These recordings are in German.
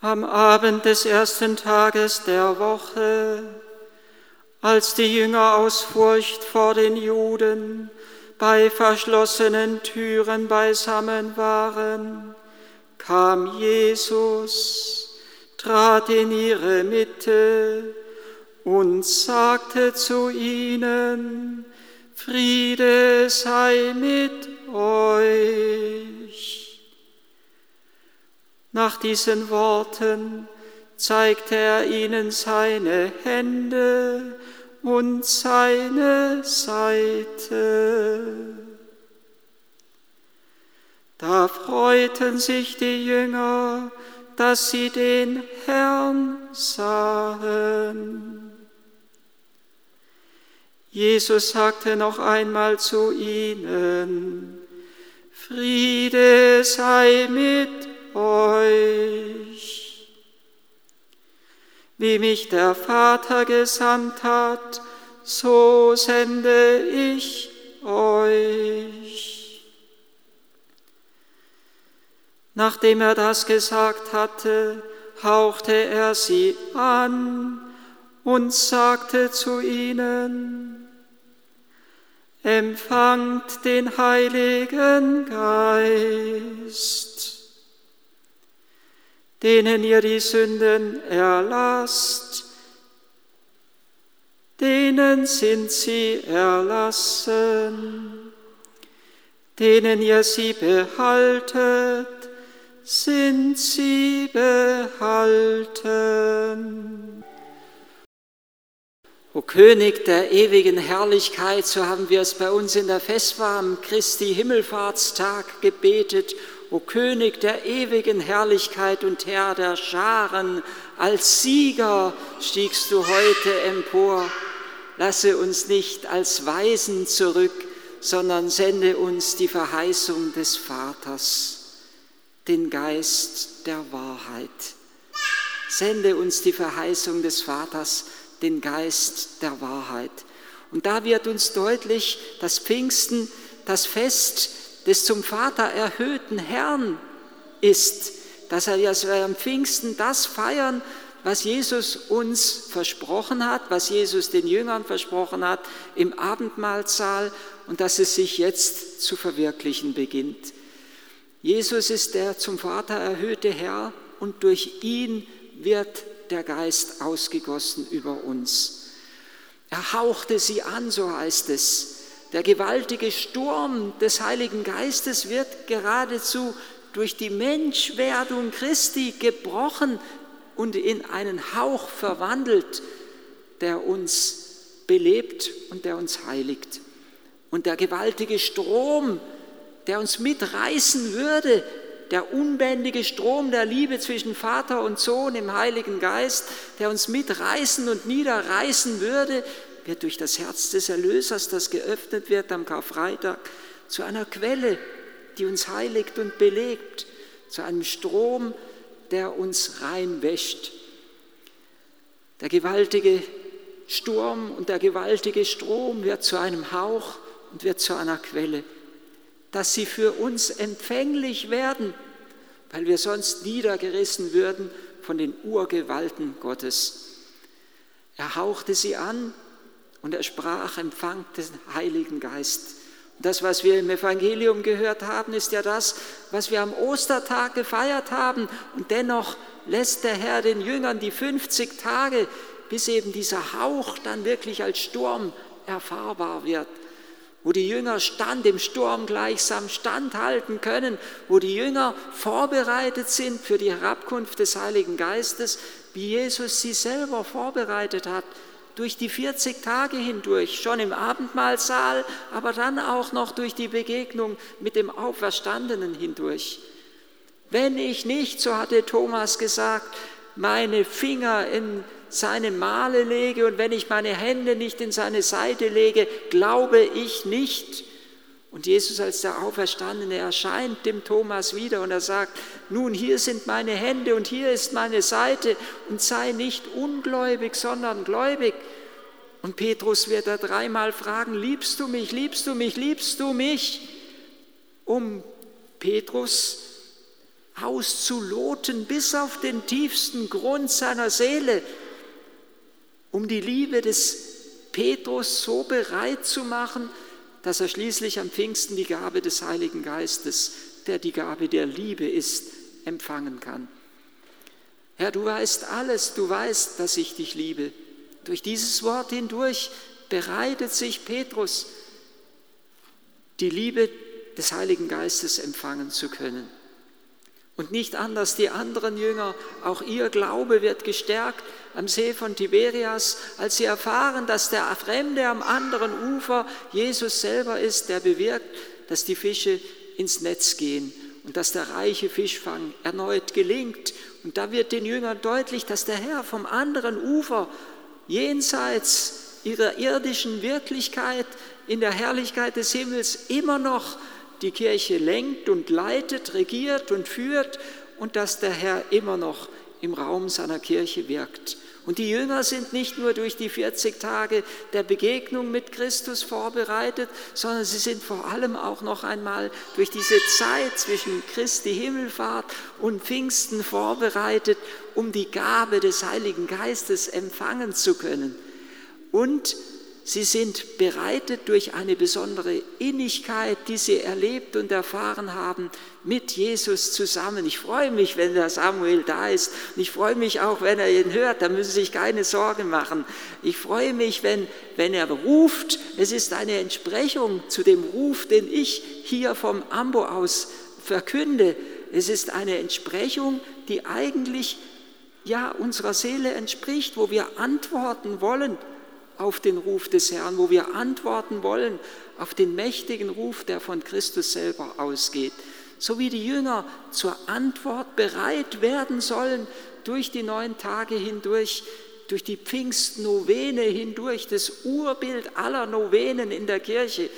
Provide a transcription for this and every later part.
Am Abend des ersten Tages der Woche, als die Jünger aus Furcht vor den Juden bei verschlossenen Türen beisammen waren, kam Jesus, trat in ihre Mitte und sagte zu ihnen, Friede sei mit euch. Nach diesen Worten zeigte er ihnen seine Hände und seine Seite. Da freuten sich die Jünger, dass sie den Herrn sahen. Jesus sagte noch einmal zu ihnen, Friede sei mit euch. Wie mich der Vater gesandt hat, so sende ich euch. Nachdem er das gesagt hatte, hauchte er sie an und sagte zu ihnen, empfangt den Heiligen Geist denen ihr die Sünden erlasst, denen sind sie erlassen, denen ihr sie behaltet, sind sie behalten. O König der ewigen Herrlichkeit, so haben wir es bei uns in der Festbar am Christi Himmelfahrtstag gebetet o König der ewigen Herrlichkeit und Herr der Scharen, als Sieger stiegst du heute empor. Lasse uns nicht als Weisen zurück, sondern sende uns die Verheißung des Vaters, den Geist der Wahrheit. Sende uns die Verheißung des Vaters, den Geist der Wahrheit. Und da wird uns deutlich, dass Pfingsten das Fest des zum Vater erhöhten Herrn ist, dass er ja am Pfingsten das feiern, was Jesus uns versprochen hat, was Jesus den Jüngern versprochen hat im Abendmahlsaal und dass es sich jetzt zu verwirklichen beginnt. Jesus ist der zum Vater erhöhte Herr und durch ihn wird der Geist ausgegossen über uns. Er hauchte sie an, so heißt es. Der gewaltige Sturm des Heiligen Geistes wird geradezu durch die Menschwerdung Christi gebrochen und in einen Hauch verwandelt, der uns belebt und der uns heiligt. Und der gewaltige Strom, der uns mitreißen würde, der unbändige Strom der Liebe zwischen Vater und Sohn im Heiligen Geist, der uns mitreißen und niederreißen würde, wird durch das Herz des Erlösers, das geöffnet wird am Karfreitag, zu einer Quelle, die uns heiligt und belebt, zu einem Strom, der uns reinwäscht. Der gewaltige Sturm und der gewaltige Strom wird zu einem Hauch und wird zu einer Quelle, dass sie für uns empfänglich werden, weil wir sonst niedergerissen würden von den Urgewalten Gottes. Er hauchte sie an und er sprach, empfangt den Heiligen Geist. Das, was wir im Evangelium gehört haben, ist ja das, was wir am Ostertag gefeiert haben. Und dennoch lässt der Herr den Jüngern die 50 Tage, bis eben dieser Hauch dann wirklich als Sturm erfahrbar wird wo die Jünger stand im Sturm gleichsam standhalten können, wo die Jünger vorbereitet sind für die Herabkunft des Heiligen Geistes, wie Jesus sie selber vorbereitet hat durch die 40 Tage hindurch, schon im Abendmahlsaal, aber dann auch noch durch die Begegnung mit dem Auferstandenen hindurch. Wenn ich nicht, so hatte Thomas gesagt, meine Finger in seine Male lege und wenn ich meine Hände nicht in seine Seite lege, glaube ich nicht. Und Jesus als der Auferstandene erscheint dem Thomas wieder und er sagt, nun hier sind meine Hände und hier ist meine Seite und sei nicht ungläubig, sondern gläubig. Und Petrus wird er dreimal fragen, liebst du mich, liebst du mich, liebst du mich? Um Petrus auszuloten bis auf den tiefsten Grund seiner Seele, um die Liebe des Petrus so bereit zu machen, dass er schließlich am Pfingsten die Gabe des Heiligen Geistes, der die Gabe der Liebe ist, empfangen kann. Herr, du weißt alles, du weißt, dass ich dich liebe. Durch dieses Wort hindurch bereitet sich Petrus, die Liebe des Heiligen Geistes empfangen zu können. Und nicht anders die anderen Jünger, auch ihr Glaube wird gestärkt am See von Tiberias, als sie erfahren, dass der Fremde am anderen Ufer Jesus selber ist, der bewirkt, dass die Fische ins Netz gehen und dass der reiche Fischfang erneut gelingt. Und da wird den Jüngern deutlich, dass der Herr vom anderen Ufer, jenseits ihrer irdischen Wirklichkeit, in der Herrlichkeit des Himmels immer noch die Kirche lenkt und leitet, regiert und führt und dass der Herr immer noch im Raum seiner Kirche wirkt. Und die Jünger sind nicht nur durch die 40 Tage der Begegnung mit Christus vorbereitet, sondern sie sind vor allem auch noch einmal durch diese Zeit zwischen Christi Himmelfahrt und Pfingsten vorbereitet, um die Gabe des Heiligen Geistes empfangen zu können. Und Sie sind bereitet durch eine besondere Innigkeit, die sie erlebt und erfahren haben, mit Jesus zusammen. Ich freue mich, wenn der Samuel da ist. Und ich freue mich auch, wenn er ihn hört. Da müssen Sie sich keine Sorgen machen. Ich freue mich, wenn, wenn er ruft. Es ist eine Entsprechung zu dem Ruf, den ich hier vom Ambo aus verkünde. Es ist eine Entsprechung, die eigentlich ja unserer Seele entspricht, wo wir antworten wollen auf den Ruf des Herrn, wo wir antworten wollen auf den mächtigen Ruf, der von Christus selber ausgeht. So wie die Jünger zur Antwort bereit werden sollen durch die neun Tage hindurch, durch die Pfingstnovene hindurch, das Urbild aller Novenen in der Kirche,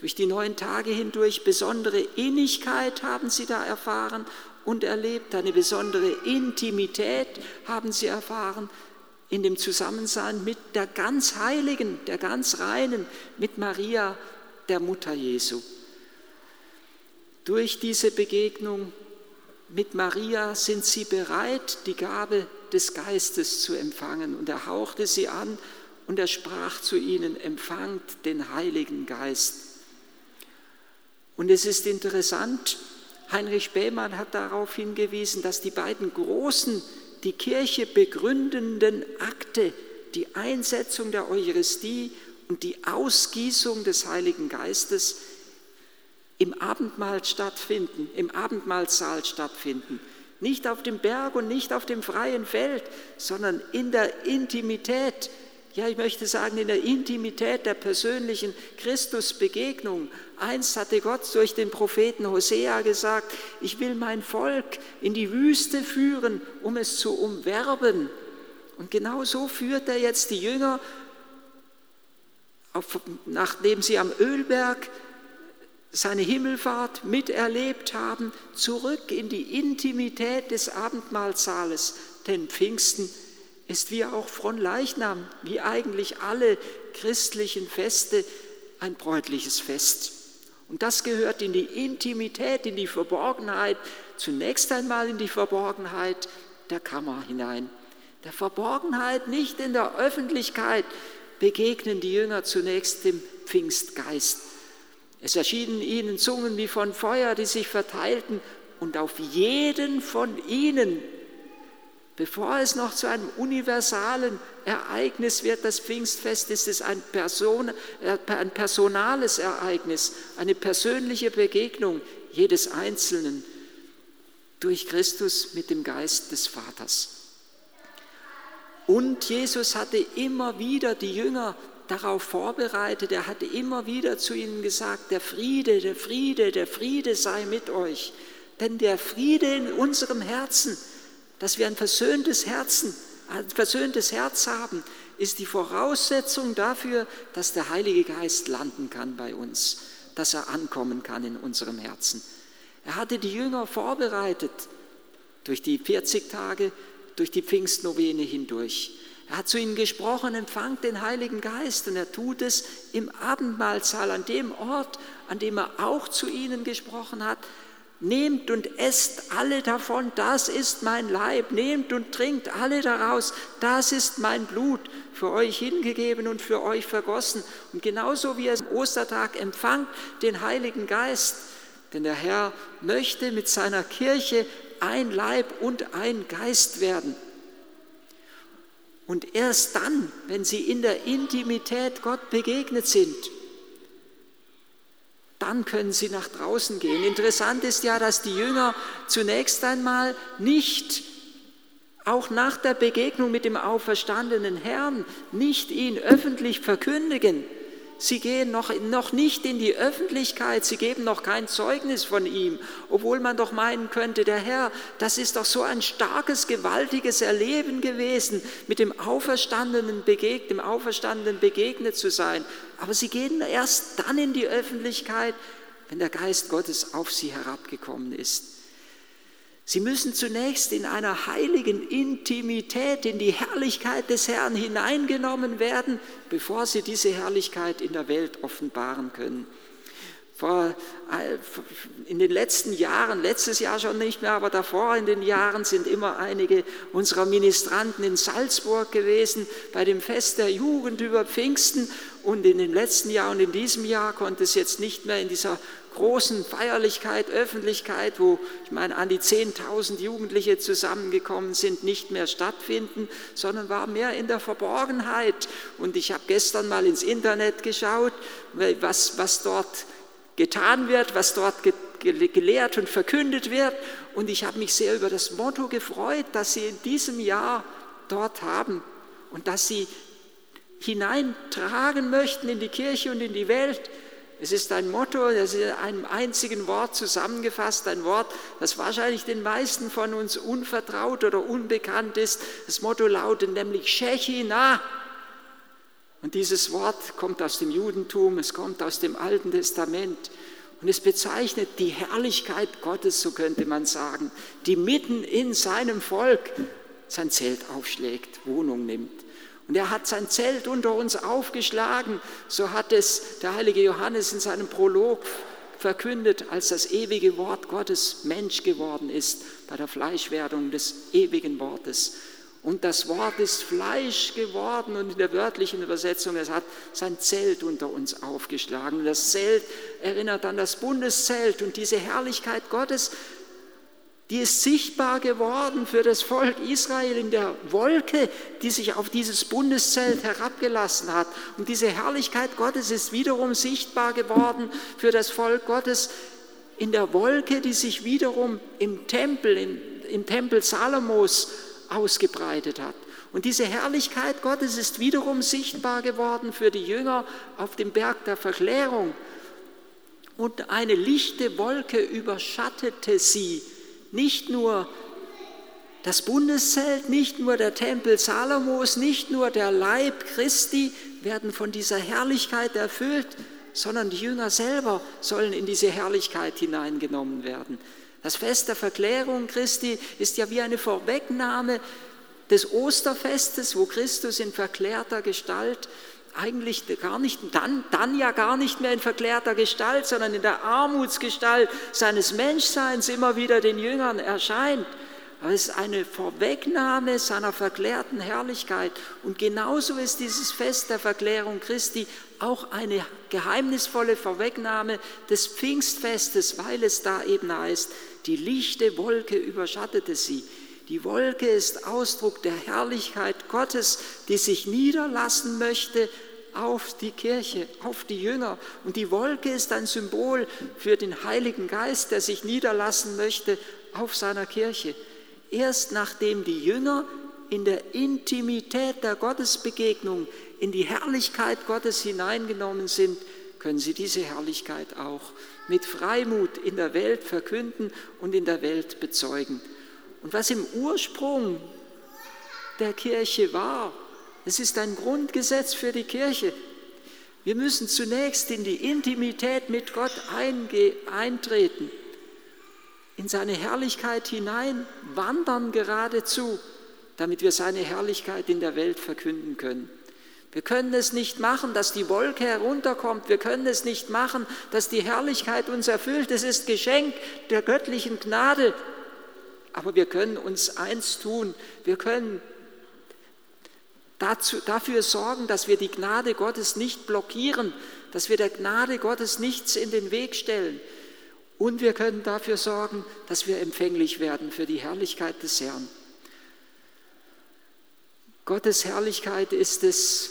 durch die neun Tage hindurch besondere Innigkeit haben sie da erfahren und erlebt, eine besondere Intimität haben sie erfahren, in dem Zusammensein mit der ganz Heiligen, der ganz Reinen, mit Maria, der Mutter Jesu. Durch diese Begegnung mit Maria sind sie bereit, die Gabe des Geistes zu empfangen. Und er hauchte sie an und er sprach zu ihnen, empfangt den Heiligen Geist. Und es ist interessant, Heinrich Spähmann hat darauf hingewiesen, dass die beiden großen die Kirche begründenden Akte, die Einsetzung der Eucharistie und die Ausgießung des Heiligen Geistes im Abendmahl stattfinden, im Abendmahlsaal stattfinden. Nicht auf dem Berg und nicht auf dem freien Feld, sondern in der Intimität ja, ich möchte sagen, in der Intimität der persönlichen Christusbegegnung. Einst hatte Gott durch den Propheten Hosea gesagt, ich will mein Volk in die Wüste führen, um es zu umwerben. Und genau so führt er jetzt die Jünger, nachdem sie am Ölberg seine Himmelfahrt miterlebt haben, zurück in die Intimität des Abendmahlsaales, denn Pfingsten ist wie auch Fronleichnam, wie eigentlich alle christlichen Feste, ein bräutliches Fest. Und das gehört in die Intimität, in die Verborgenheit, zunächst einmal in die Verborgenheit der Kammer hinein. Der Verborgenheit, nicht in der Öffentlichkeit, begegnen die Jünger zunächst dem Pfingstgeist. Es erschienen ihnen Zungen wie von Feuer, die sich verteilten, und auf jeden von ihnen Bevor es noch zu einem universalen Ereignis wird, das Pfingstfest, ist es ein, Person, äh, ein personales Ereignis, eine persönliche Begegnung jedes Einzelnen durch Christus mit dem Geist des Vaters. Und Jesus hatte immer wieder die Jünger darauf vorbereitet, er hatte immer wieder zu ihnen gesagt, der Friede, der Friede, der Friede sei mit euch. Denn der Friede in unserem Herzen, dass wir ein versöhntes Herzen, ein versöhntes Herz haben, ist die Voraussetzung dafür, dass der Heilige Geist landen kann bei uns, dass er ankommen kann in unserem Herzen. Er hatte die Jünger vorbereitet durch die 40 Tage, durch die Pfingstnovene hindurch. Er hat zu ihnen gesprochen, empfangt den Heiligen Geist und er tut es im Abendmahlsaal, an dem Ort, an dem er auch zu ihnen gesprochen hat, Nehmt und esst alle davon, das ist mein Leib. Nehmt und trinkt alle daraus, das ist mein Blut, für euch hingegeben und für euch vergossen. Und genauso wie ihr am Ostertag empfangt den Heiligen Geist, denn der Herr möchte mit seiner Kirche ein Leib und ein Geist werden. Und erst dann, wenn sie in der Intimität Gott begegnet sind, dann können sie nach draußen gehen. Interessant ist ja, dass die Jünger zunächst einmal nicht, auch nach der Begegnung mit dem auferstandenen Herrn, nicht ihn öffentlich verkündigen, Sie gehen noch, noch nicht in die Öffentlichkeit, sie geben noch kein Zeugnis von ihm, obwohl man doch meinen könnte, der Herr, das ist doch so ein starkes, gewaltiges Erleben gewesen, mit dem Auferstandenen, begegnet, dem Auferstandenen begegnet zu sein. Aber sie gehen erst dann in die Öffentlichkeit, wenn der Geist Gottes auf sie herabgekommen ist. Sie müssen zunächst in einer heiligen Intimität in die Herrlichkeit des Herrn hineingenommen werden, bevor sie diese Herrlichkeit in der Welt offenbaren können. Vor, äh, in den letzten Jahren, letztes Jahr schon nicht mehr, aber davor in den Jahren sind immer einige unserer Ministranten in Salzburg gewesen bei dem Fest der Jugend über Pfingsten. Und in dem letzten Jahr und in diesem Jahr konnte es jetzt nicht mehr in dieser großen Feierlichkeit, Öffentlichkeit, wo ich meine an die 10.000 Jugendliche zusammengekommen sind, nicht mehr stattfinden, sondern war mehr in der Verborgenheit. Und ich habe gestern mal ins Internet geschaut, was, was dort getan wird, was dort gelehrt und verkündet wird. Und ich habe mich sehr über das Motto gefreut, das Sie in diesem Jahr dort haben und das Sie hineintragen möchten in die Kirche und in die Welt. Es ist ein Motto, das ist in einem einzigen Wort zusammengefasst, ein Wort, das wahrscheinlich den meisten von uns unvertraut oder unbekannt ist. Das Motto lautet nämlich Shechina. Und dieses Wort kommt aus dem Judentum, es kommt aus dem Alten Testament. Und es bezeichnet die Herrlichkeit Gottes, so könnte man sagen, die mitten in seinem Volk sein Zelt aufschlägt, Wohnung nimmt. Und er hat sein Zelt unter uns aufgeschlagen, so hat es der heilige Johannes in seinem Prolog verkündet, als das ewige Wort Gottes Mensch geworden ist bei der Fleischwerdung des ewigen Wortes. Und das Wort ist Fleisch geworden und in der wörtlichen Übersetzung, es hat sein Zelt unter uns aufgeschlagen. Das Zelt erinnert an das Bundeszelt und diese Herrlichkeit Gottes die ist sichtbar geworden für das Volk Israel in der Wolke, die sich auf dieses Bundeszelt herabgelassen hat. Und diese Herrlichkeit Gottes ist wiederum sichtbar geworden für das Volk Gottes in der Wolke, die sich wiederum im Tempel, in, im Tempel Salomos ausgebreitet hat. Und diese Herrlichkeit Gottes ist wiederum sichtbar geworden für die Jünger auf dem Berg der Verklärung. Und eine lichte Wolke überschattete sie nicht nur das Bundeszelt, nicht nur der Tempel Salomos, nicht nur der Leib Christi werden von dieser Herrlichkeit erfüllt, sondern die Jünger selber sollen in diese Herrlichkeit hineingenommen werden. Das Fest der Verklärung Christi ist ja wie eine Vorwegnahme des Osterfestes, wo Christus in verklärter Gestalt eigentlich gar nicht, dann, dann ja gar nicht mehr in verklärter Gestalt, sondern in der Armutsgestalt seines Menschseins immer wieder den Jüngern erscheint. Aber es ist eine Vorwegnahme seiner verklärten Herrlichkeit. Und genauso ist dieses Fest der Verklärung Christi auch eine geheimnisvolle Vorwegnahme des Pfingstfestes, weil es da eben heißt, die lichte Wolke überschattete sie. Die Wolke ist Ausdruck der Herrlichkeit Gottes, die sich niederlassen möchte auf die Kirche, auf die Jünger. Und die Wolke ist ein Symbol für den Heiligen Geist, der sich niederlassen möchte auf seiner Kirche. Erst nachdem die Jünger in der Intimität der Gottesbegegnung in die Herrlichkeit Gottes hineingenommen sind, können sie diese Herrlichkeit auch mit Freimut in der Welt verkünden und in der Welt bezeugen. Und was im Ursprung der Kirche war, es ist ein Grundgesetz für die Kirche. Wir müssen zunächst in die Intimität mit Gott eintreten, in seine Herrlichkeit hinein wandern geradezu, damit wir seine Herrlichkeit in der Welt verkünden können. Wir können es nicht machen, dass die Wolke herunterkommt. Wir können es nicht machen, dass die Herrlichkeit uns erfüllt. Es ist Geschenk der göttlichen Gnade. Aber wir können uns eins tun. Wir können dazu, dafür sorgen, dass wir die Gnade Gottes nicht blockieren, dass wir der Gnade Gottes nichts in den Weg stellen. Und wir können dafür sorgen, dass wir empfänglich werden für die Herrlichkeit des Herrn. Gottes Herrlichkeit ist es,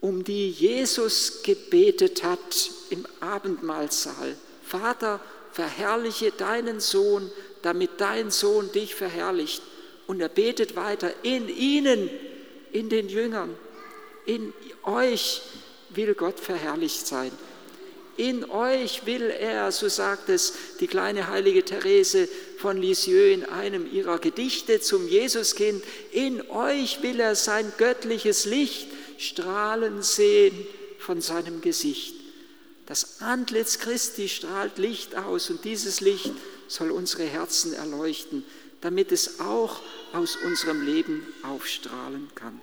um die Jesus gebetet hat im Abendmahlsaal. Vater, verherrliche deinen Sohn, damit dein Sohn dich verherrlicht. Und er betet weiter, in ihnen, in den Jüngern, in euch will Gott verherrlicht sein. In euch will er, so sagt es die kleine heilige Therese von Lisieux in einem ihrer Gedichte zum Jesuskind, in euch will er sein göttliches Licht strahlen sehen von seinem Gesicht. Das Antlitz Christi strahlt Licht aus und dieses Licht soll unsere Herzen erleuchten, damit es auch aus unserem Leben aufstrahlen kann.